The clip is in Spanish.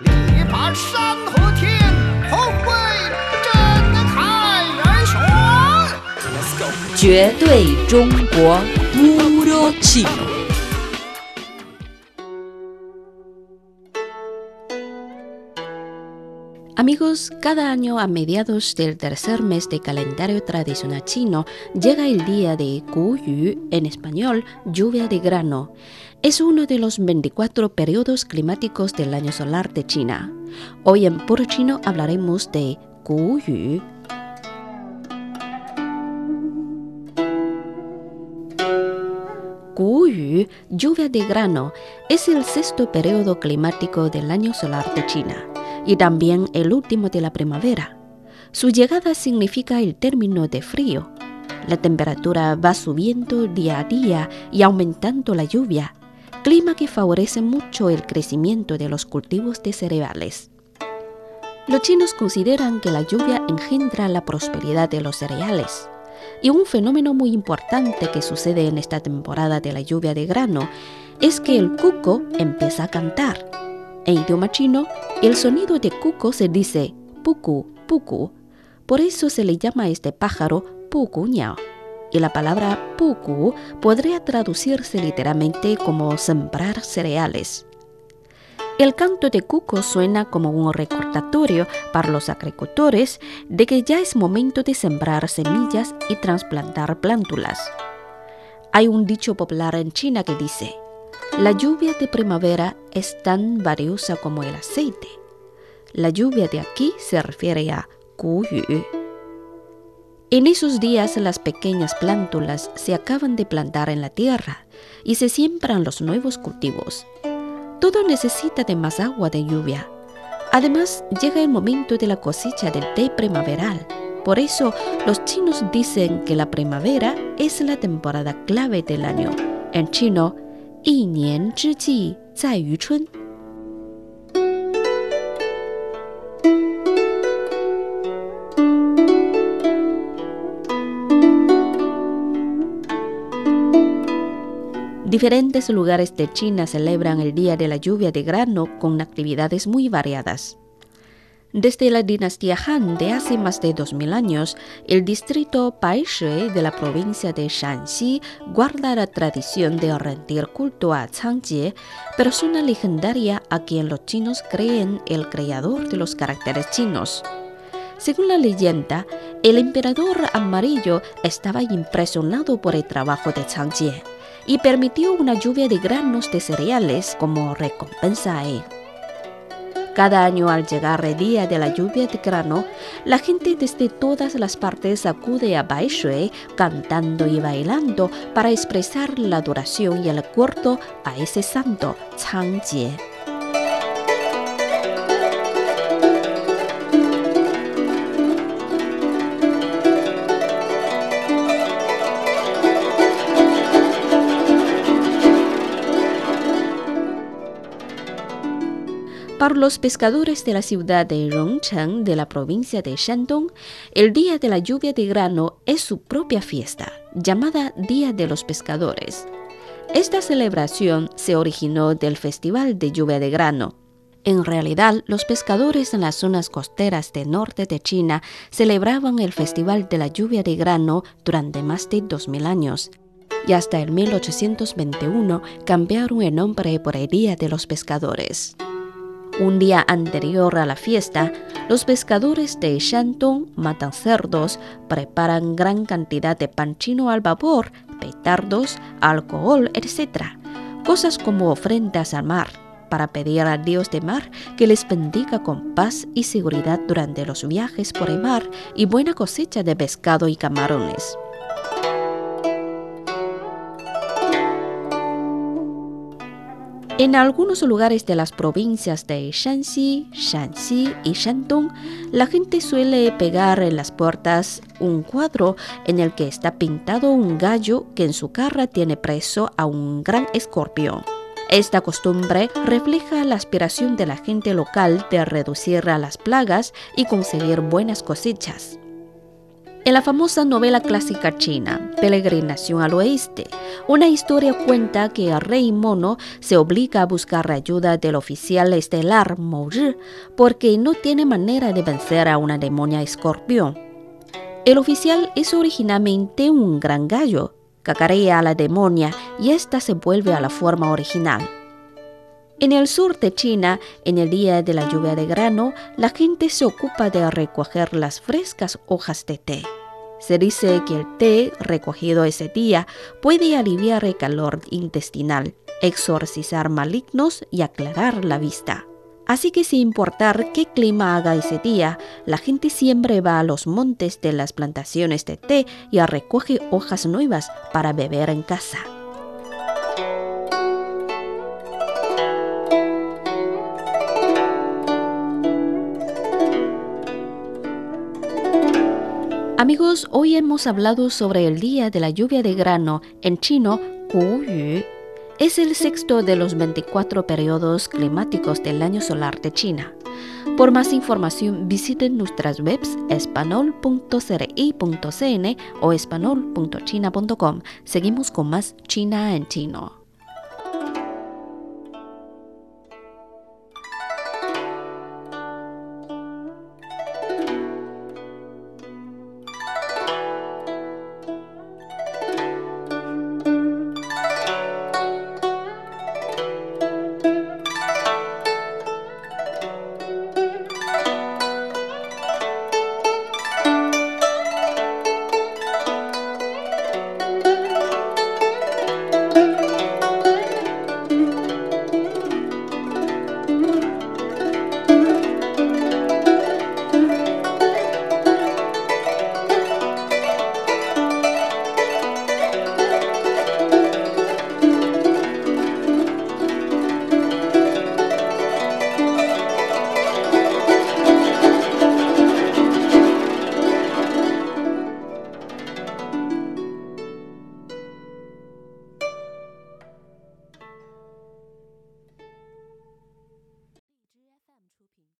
力拔山河天，宏伟震撼人选。绝对中国乌鲁气。Amigos, cada año a mediados del tercer mes de calendario tradicional chino llega el día de Yu, en español, lluvia de grano. Es uno de los 24 periodos climáticos del año solar de China. Hoy en Puro Chino hablaremos de Yu. Yu, lluvia de grano, es el sexto periodo climático del año solar de China y también el último de la primavera. Su llegada significa el término de frío. La temperatura va subiendo día a día y aumentando la lluvia, clima que favorece mucho el crecimiento de los cultivos de cereales. Los chinos consideran que la lluvia engendra la prosperidad de los cereales. Y un fenómeno muy importante que sucede en esta temporada de la lluvia de grano es que el cuco empieza a cantar. En idioma chino, el sonido de cuco se dice puku, puku. Por eso se le llama a este pájaro puku ñao. Y la palabra puku podría traducirse literalmente como sembrar cereales. El canto de cuco suena como un recordatorio para los agricultores de que ya es momento de sembrar semillas y trasplantar plántulas. Hay un dicho popular en China que dice, la lluvia de primavera es tan valiosa como el aceite. La lluvia de aquí se refiere a Yu. En esos días las pequeñas plántulas se acaban de plantar en la tierra y se siembran los nuevos cultivos. Todo necesita de más agua de lluvia. Además, llega el momento de la cosecha del té primaveral. Por eso, los chinos dicen que la primavera es la temporada clave del año. En chino, 一年之计在于春。Diferentes lugares de China celebran el Día de la Lluvia de Grano con actividades muy variadas. Desde la dinastía Han de hace más de 2000 años, el distrito Baishui de la provincia de Shanxi guarda la tradición de rendir culto a Changjie, persona legendaria a quien los chinos creen el creador de los caracteres chinos. Según la leyenda, el emperador amarillo estaba impresionado por el trabajo de Changjie y permitió una lluvia de granos de cereales como recompensa a él. Cada año al llegar el día de la lluvia de grano, la gente desde todas las partes acude a Baishui cantando y bailando para expresar la adoración y el acuerdo a ese santo, Changjie. Para los pescadores de la ciudad de Rongcheng de la provincia de Shandong, el Día de la Lluvia de Grano es su propia fiesta, llamada Día de los Pescadores. Esta celebración se originó del Festival de Lluvia de Grano. En realidad, los pescadores en las zonas costeras del norte de China celebraban el Festival de la Lluvia de Grano durante más de 2000 años y hasta el 1821 cambiaron el nombre por el Día de los Pescadores. Un día anterior a la fiesta, los pescadores de Shandong matan cerdos, preparan gran cantidad de pan chino al vapor, petardos, alcohol, etc. Cosas como ofrendas al mar, para pedir al dios de mar que les bendiga con paz y seguridad durante los viajes por el mar y buena cosecha de pescado y camarones. En algunos lugares de las provincias de Shanxi, Shanxi y Shandong, la gente suele pegar en las puertas un cuadro en el que está pintado un gallo que en su cara tiene preso a un gran escorpión. Esta costumbre refleja la aspiración de la gente local de reducir las plagas y conseguir buenas cosechas. En la famosa novela clásica china, Peregrinación al Oeste, una historia cuenta que el rey mono se obliga a buscar ayuda del oficial estelar Mo Ri porque no tiene manera de vencer a una demonia escorpión. El oficial es originalmente un gran gallo, cacarea a la demonia y ésta se vuelve a la forma original. En el sur de China, en el día de la lluvia de grano, la gente se ocupa de recoger las frescas hojas de té. Se dice que el té recogido ese día puede aliviar el calor intestinal, exorcizar malignos y aclarar la vista. Así que sin importar qué clima haga ese día, la gente siempre va a los montes de las plantaciones de té y recoge hojas nuevas para beber en casa. Amigos, hoy hemos hablado sobre el día de la lluvia de grano, en chino, Yu. Es el sexto de los 24 periodos climáticos del año solar de China. Por más información, visiten nuestras webs espanol.cri.cn o espanol.china.com. Seguimos con más China en chino.